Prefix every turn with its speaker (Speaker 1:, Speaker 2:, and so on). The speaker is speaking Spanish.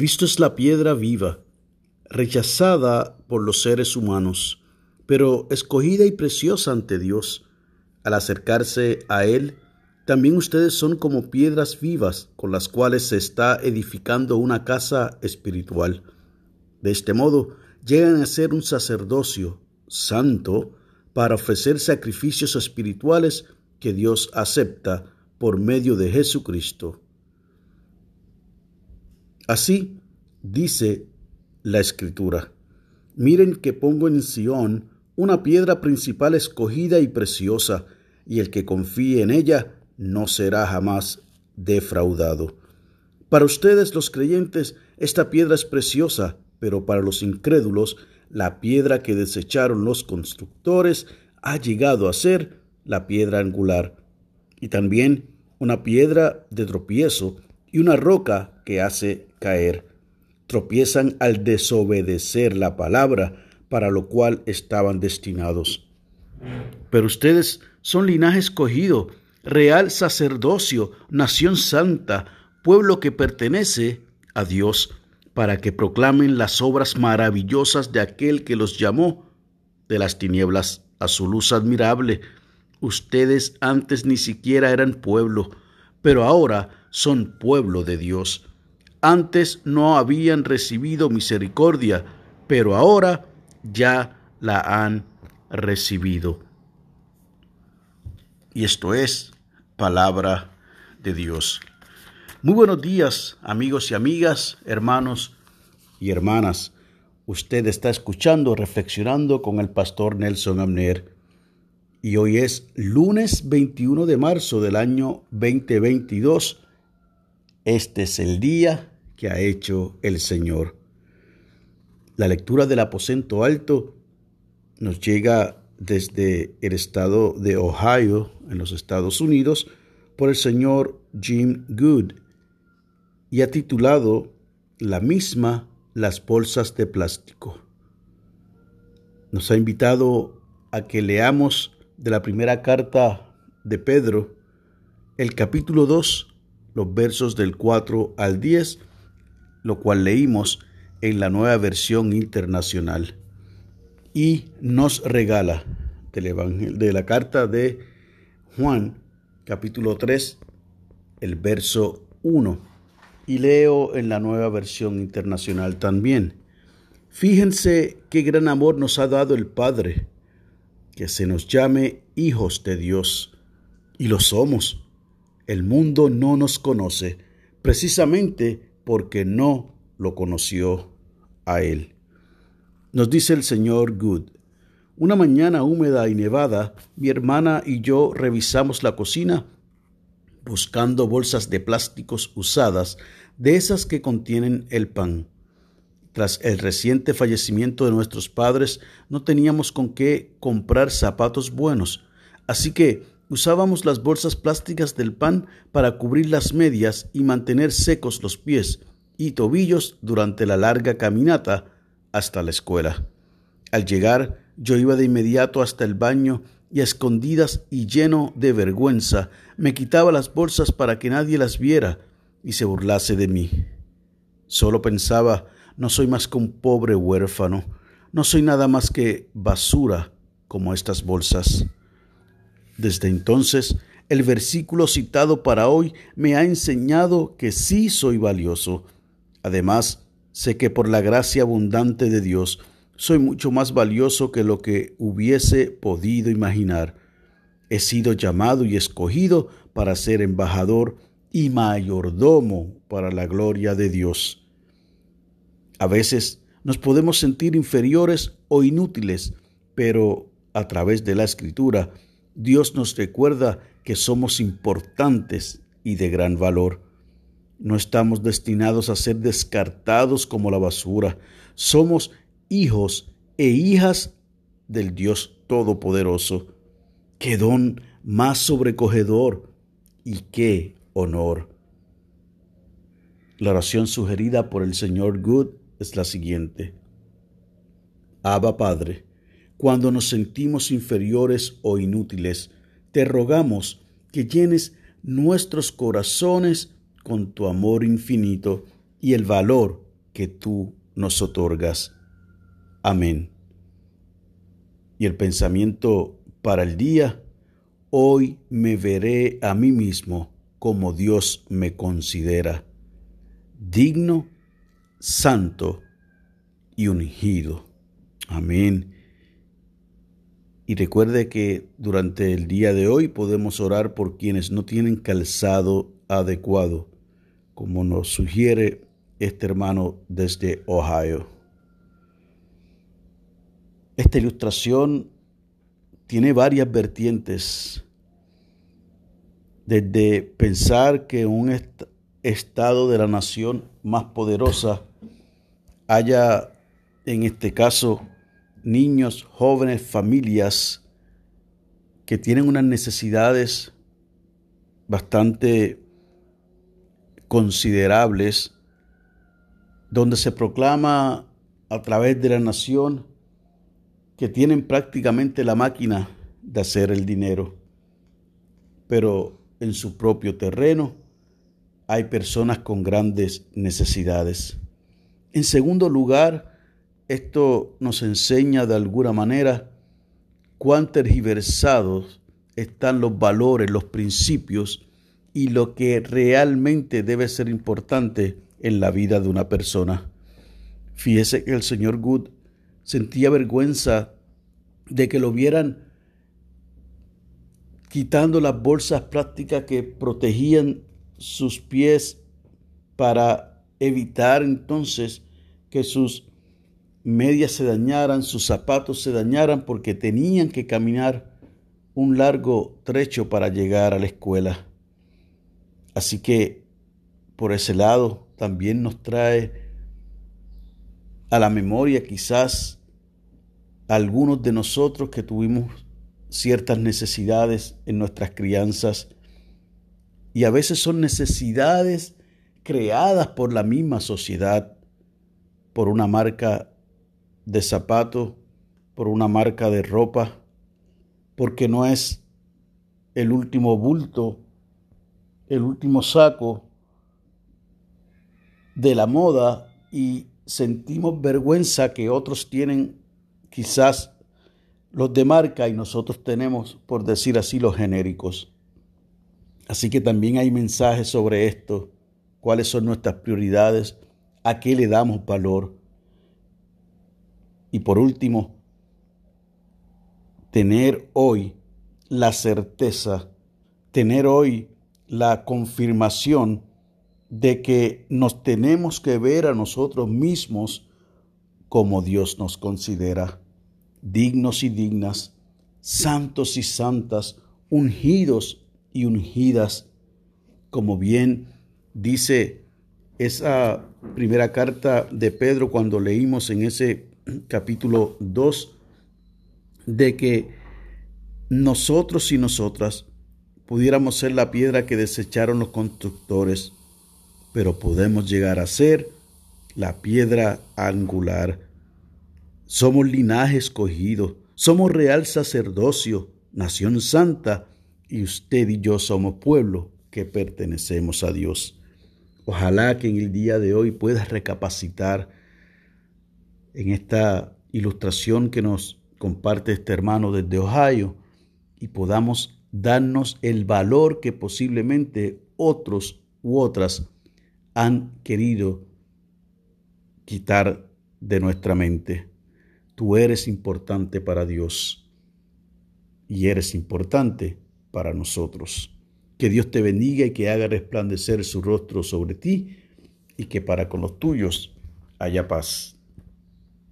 Speaker 1: Cristo es la piedra viva, rechazada por los seres humanos, pero escogida y preciosa ante Dios. Al acercarse a Él, también ustedes son como piedras vivas con las cuales se está edificando una casa espiritual. De este modo, llegan a ser un sacerdocio santo para ofrecer sacrificios espirituales que Dios acepta por medio de Jesucristo. Así dice la Escritura. Miren que pongo en Sión una piedra principal escogida y preciosa, y el que confíe en ella no será jamás defraudado. Para ustedes los creyentes, esta piedra es preciosa, pero para los incrédulos, la piedra que desecharon los constructores ha llegado a ser la piedra angular, y también una piedra de tropiezo y una roca que hace caer. Tropiezan al desobedecer la palabra para lo cual estaban destinados. Pero ustedes son linaje escogido, real sacerdocio, nación santa, pueblo que pertenece a Dios, para que proclamen las obras maravillosas de aquel que los llamó de las tinieblas a su luz admirable. Ustedes antes ni siquiera eran pueblo, pero ahora son pueblo de Dios. Antes no habían recibido misericordia, pero ahora ya la han recibido. Y esto es palabra de Dios. Muy buenos días, amigos y amigas, hermanos y hermanas. Usted está escuchando, reflexionando con el pastor Nelson Amner. Y hoy es lunes 21 de marzo del año 2022. Este es el día que ha hecho el Señor. La lectura del aposento alto nos llega desde el estado de Ohio, en los Estados Unidos, por el señor Jim Good, y ha titulado La misma las bolsas de plástico. Nos ha invitado a que leamos de la primera carta de Pedro, el capítulo 2, los versos del 4 al 10, lo cual leímos en la nueva versión internacional. Y nos regala de la carta de Juan, capítulo 3, el verso 1. Y leo en la nueva versión internacional también. Fíjense qué gran amor nos ha dado el Padre, que se nos llame hijos de Dios. Y lo somos. El mundo no nos conoce, precisamente porque no lo conoció a Él. Nos dice el señor Good. Una mañana húmeda y nevada, mi hermana y yo revisamos la cocina buscando bolsas de plásticos usadas, de esas que contienen el pan. Tras el reciente fallecimiento de nuestros padres, no teníamos con qué comprar zapatos buenos, así que usábamos las bolsas plásticas del pan para cubrir las medias y mantener secos los pies y tobillos durante la larga caminata hasta la escuela. Al llegar, yo iba de inmediato hasta el baño y a escondidas y lleno de vergüenza me quitaba las bolsas para que nadie las viera y se burlase de mí. Solo pensaba, no soy más que un pobre huérfano, no soy nada más que basura como estas bolsas. Desde entonces, el versículo citado para hoy me ha enseñado que sí soy valioso. Además, sé que por la gracia abundante de Dios soy mucho más valioso que lo que hubiese podido imaginar. He sido llamado y escogido para ser embajador y mayordomo para la gloria de Dios. A veces nos podemos sentir inferiores o inútiles, pero a través de la escritura Dios nos recuerda que somos importantes y de gran valor. No estamos destinados a ser descartados como la basura. Somos hijos e hijas del Dios Todopoderoso. Qué don más sobrecogedor y qué honor. La oración sugerida por el señor Good es la siguiente. Abba Padre, cuando nos sentimos inferiores o inútiles, te rogamos que llenes nuestros corazones con tu amor infinito y el valor que tú nos otorgas. Amén. Y el pensamiento para el día, hoy me veré a mí mismo como Dios me considera, digno, santo y ungido. Amén. Y recuerde que durante el día de hoy podemos orar por quienes no tienen calzado adecuado, como nos sugiere este hermano desde Ohio. Esta ilustración tiene varias vertientes, desde pensar que un estado de la nación más poderosa haya, en este caso, niños, jóvenes, familias que tienen unas necesidades bastante considerables, donde se proclama a través de la nación que tienen prácticamente la máquina de hacer el dinero, pero en su propio terreno hay personas con grandes necesidades. En segundo lugar, esto nos enseña de alguna manera cuán tergiversados están los valores, los principios y lo que realmente debe ser importante en la vida de una persona. Fíjese que el señor Good sentía vergüenza de que lo vieran quitando las bolsas plásticas que protegían sus pies para evitar entonces que sus medias se dañaran, sus zapatos se dañaran porque tenían que caminar un largo trecho para llegar a la escuela. Así que por ese lado también nos trae a la memoria quizás algunos de nosotros que tuvimos ciertas necesidades en nuestras crianzas y a veces son necesidades creadas por la misma sociedad, por una marca de zapatos, por una marca de ropa, porque no es el último bulto, el último saco de la moda y sentimos vergüenza que otros tienen quizás los de marca y nosotros tenemos, por decir así, los genéricos. Así que también hay mensajes sobre esto, cuáles son nuestras prioridades, a qué le damos valor. Y por último, tener hoy la certeza, tener hoy la confirmación de que nos tenemos que ver a nosotros mismos como Dios nos considera, dignos y dignas, santos y santas, ungidos y ungidas, como bien dice esa primera carta de Pedro cuando leímos en ese capítulo 2, de que nosotros y nosotras pudiéramos ser la piedra que desecharon los constructores, pero podemos llegar a ser la piedra angular. Somos linaje escogido, somos real sacerdocio, nación santa, y usted y yo somos pueblo que pertenecemos a Dios. Ojalá que en el día de hoy puedas recapacitar en esta ilustración que nos comparte este hermano desde Ohio y podamos darnos el valor que posiblemente otros u otras han querido quitar de nuestra mente. Tú eres importante para Dios y eres importante para nosotros. Que Dios te bendiga y que haga resplandecer su rostro sobre ti y que para con los tuyos haya paz.